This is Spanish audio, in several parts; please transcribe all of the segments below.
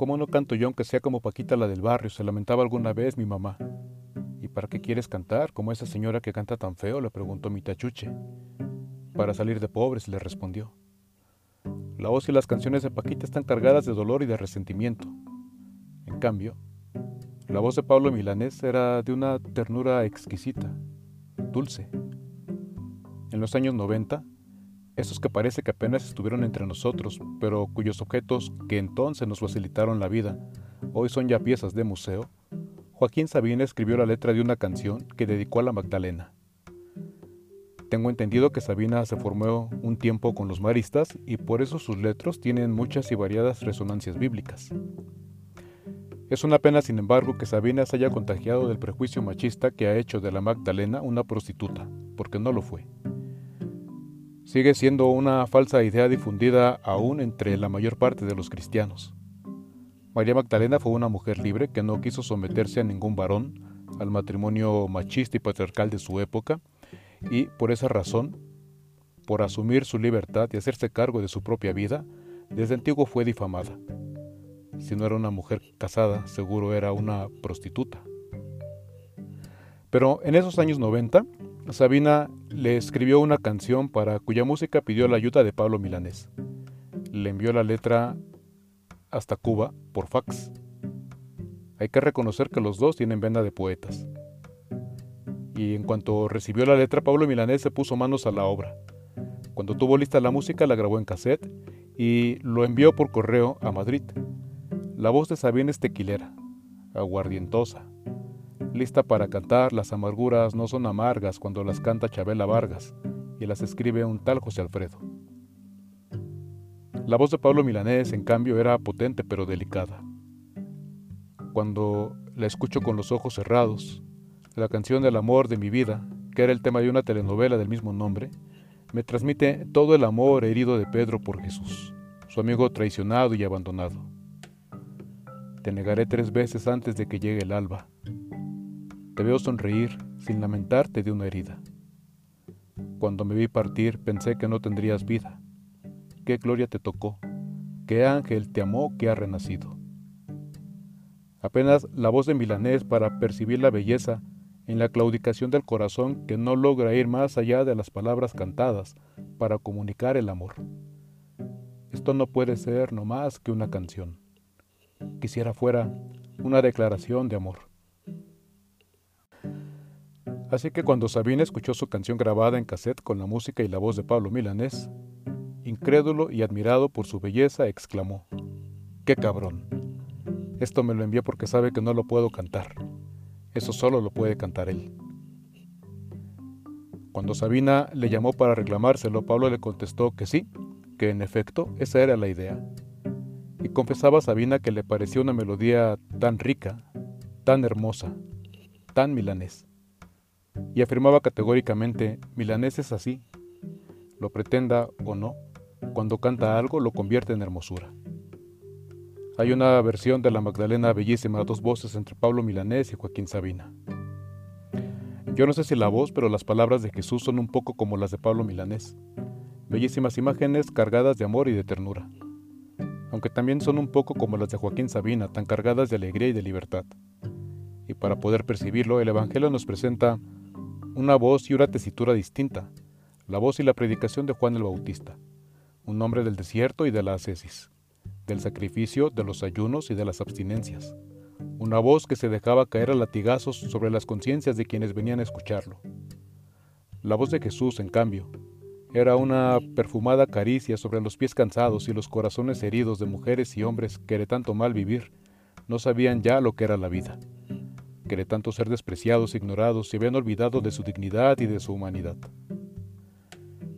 ¿Cómo no canto yo aunque sea como Paquita la del barrio? Se lamentaba alguna vez mi mamá. ¿Y para qué quieres cantar, como esa señora que canta tan feo? le preguntó mi tachuche. Para salir de pobres, le respondió. La voz y las canciones de Paquita están cargadas de dolor y de resentimiento. En cambio, la voz de Pablo Milanés era de una ternura exquisita, dulce. En los años 90, esos que parece que apenas estuvieron entre nosotros, pero cuyos objetos que entonces nos facilitaron la vida, hoy son ya piezas de museo, Joaquín Sabina escribió la letra de una canción que dedicó a la Magdalena. Tengo entendido que Sabina se formó un tiempo con los maristas y por eso sus letras tienen muchas y variadas resonancias bíblicas. Es una pena, sin embargo, que Sabina se haya contagiado del prejuicio machista que ha hecho de la Magdalena una prostituta, porque no lo fue. Sigue siendo una falsa idea difundida aún entre la mayor parte de los cristianos. María Magdalena fue una mujer libre que no quiso someterse a ningún varón, al matrimonio machista y patriarcal de su época, y por esa razón, por asumir su libertad y hacerse cargo de su propia vida, desde antiguo fue difamada. Si no era una mujer casada, seguro era una prostituta. Pero en esos años 90, Sabina le escribió una canción para cuya música pidió la ayuda de Pablo Milanés. Le envió la letra hasta Cuba por fax. Hay que reconocer que los dos tienen venda de poetas. Y en cuanto recibió la letra, Pablo Milanés se puso manos a la obra. Cuando tuvo lista la música, la grabó en cassette y lo envió por correo a Madrid. La voz de Sabina es tequilera, aguardientosa, lista para cantar Las amarguras no son amargas cuando las canta Chabela Vargas y las escribe un tal José Alfredo. La voz de Pablo Milanés, en cambio, era potente pero delicada. Cuando la escucho con los ojos cerrados, la canción del amor de mi vida, que era el tema de una telenovela del mismo nombre, me transmite todo el amor herido de Pedro por Jesús, su amigo traicionado y abandonado. Te negaré tres veces antes de que llegue el alba. Te veo sonreír sin lamentarte de una herida. Cuando me vi partir pensé que no tendrías vida qué gloria te tocó, qué ángel te amó que ha renacido. Apenas la voz de Milanés para percibir la belleza en la claudicación del corazón que no logra ir más allá de las palabras cantadas para comunicar el amor. Esto no puede ser no más que una canción. Quisiera fuera una declaración de amor. Así que cuando Sabina escuchó su canción grabada en cassette con la música y la voz de Pablo Milanés, Incrédulo y admirado por su belleza, exclamó, ¡Qué cabrón! Esto me lo envió porque sabe que no lo puedo cantar. Eso solo lo puede cantar él. Cuando Sabina le llamó para reclamárselo, Pablo le contestó que sí, que en efecto esa era la idea. Y confesaba a Sabina que le parecía una melodía tan rica, tan hermosa, tan milanés. Y afirmaba categóricamente, milanés es así, lo pretenda o no, cuando canta algo lo convierte en hermosura. Hay una versión de la Magdalena bellísima dos voces entre Pablo Milanés y Joaquín Sabina. Yo no sé si la voz, pero las palabras de Jesús son un poco como las de Pablo Milanés. Bellísimas imágenes cargadas de amor y de ternura. Aunque también son un poco como las de Joaquín Sabina, tan cargadas de alegría y de libertad. Y para poder percibirlo, el Evangelio nos presenta una voz y una tesitura distinta, la voz y la predicación de Juan el Bautista un hombre del desierto y de la ascesis, del sacrificio, de los ayunos y de las abstinencias, una voz que se dejaba caer a latigazos sobre las conciencias de quienes venían a escucharlo. La voz de Jesús, en cambio, era una perfumada caricia sobre los pies cansados y los corazones heridos de mujeres y hombres que de tanto mal vivir no sabían ya lo que era la vida, que de tanto ser despreciados e ignorados se habían olvidado de su dignidad y de su humanidad.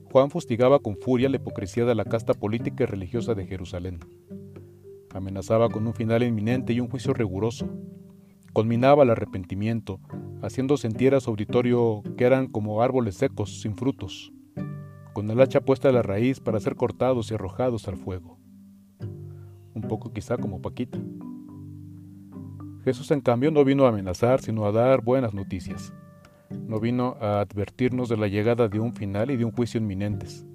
Juan fustigaba con furia la hipocresía de la casta política y religiosa de Jerusalén. Amenazaba con un final inminente y un juicio riguroso. Conminaba el arrepentimiento, haciendo sentir a su auditorio que eran como árboles secos, sin frutos, con el hacha puesta a la raíz para ser cortados y arrojados al fuego. Un poco quizá como Paquita. Jesús en cambio no vino a amenazar, sino a dar buenas noticias no vino a advertirnos de la llegada de un final y de un juicio inminentes.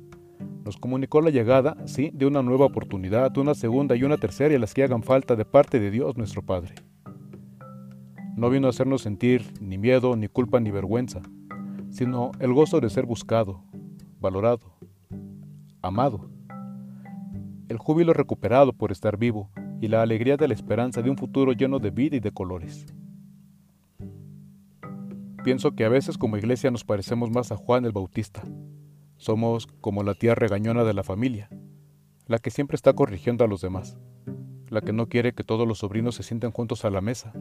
Nos comunicó la llegada, sí, de una nueva oportunidad, una segunda y una tercera y las que hagan falta de parte de Dios nuestro Padre. No vino a hacernos sentir ni miedo, ni culpa, ni vergüenza, sino el gozo de ser buscado, valorado, amado. El júbilo recuperado por estar vivo y la alegría de la esperanza de un futuro lleno de vida y de colores. Pienso que a veces como iglesia nos parecemos más a Juan el Bautista, somos como la tía regañona de la familia, la que siempre está corrigiendo a los demás, la que no quiere que todos los sobrinos se sienten juntos a la mesa,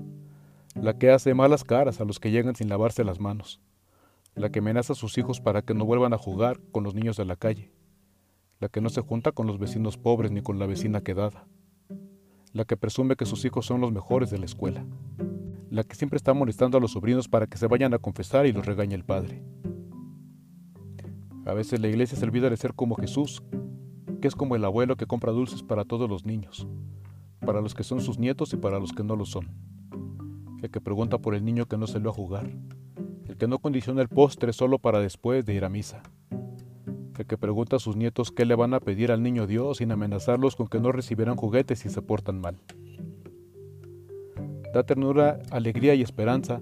la que hace malas caras a los que llegan sin lavarse las manos, la que amenaza a sus hijos para que no vuelvan a jugar con los niños de la calle, la que no se junta con los vecinos pobres ni con la vecina quedada, la que presume que sus hijos son los mejores de la escuela, la que siempre está molestando a los sobrinos para que se vayan a confesar y los regañe el padre. A veces la iglesia se olvida de ser como Jesús, que es como el abuelo que compra dulces para todos los niños, para los que son sus nietos y para los que no lo son. El que pregunta por el niño que no salió a jugar, el que no condiciona el postre solo para después de ir a misa, que pregunta a sus nietos qué le van a pedir al niño Dios sin amenazarlos con que no recibirán juguetes si se portan mal. Da ternura, alegría y esperanza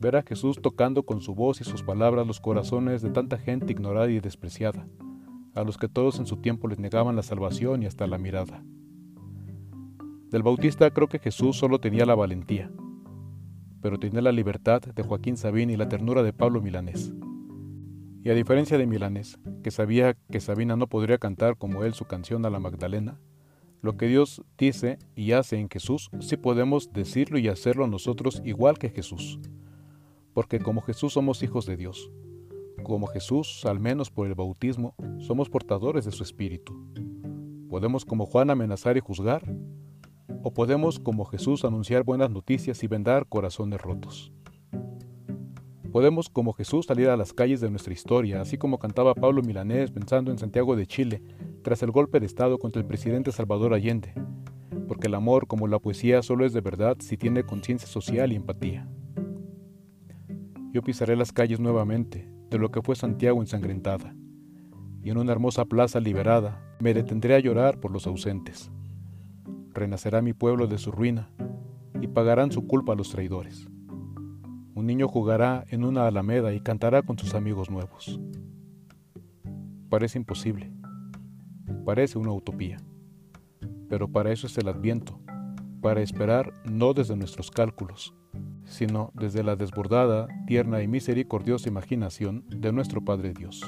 ver a Jesús tocando con su voz y sus palabras los corazones de tanta gente ignorada y despreciada, a los que todos en su tiempo les negaban la salvación y hasta la mirada. Del Bautista creo que Jesús solo tenía la valentía, pero tenía la libertad de Joaquín Sabín y la ternura de Pablo Milanés. Y a diferencia de Milanés, que sabía que Sabina no podría cantar como él su canción a la Magdalena, lo que Dios dice y hace en Jesús, sí podemos decirlo y hacerlo nosotros igual que Jesús porque como Jesús somos hijos de Dios. Como Jesús, al menos por el bautismo, somos portadores de su Espíritu. Podemos como Juan amenazar y juzgar, o podemos como Jesús anunciar buenas noticias y vendar corazones rotos. Podemos como Jesús salir a las calles de nuestra historia, así como cantaba Pablo Milanés pensando en Santiago de Chile tras el golpe de Estado contra el presidente Salvador Allende, porque el amor como la poesía solo es de verdad si tiene conciencia social y empatía yo pisaré las calles nuevamente de lo que fue Santiago ensangrentada, y en una hermosa plaza liberada me detendré a llorar por los ausentes. Renacerá mi pueblo de su ruina, y pagarán su culpa a los traidores. Un niño jugará en una alameda y cantará con sus amigos nuevos. Parece imposible, parece una utopía, pero para eso es el adviento, para esperar no desde nuestros cálculos, sino desde la desbordada, tierna y misericordiosa imaginación de nuestro Padre Dios.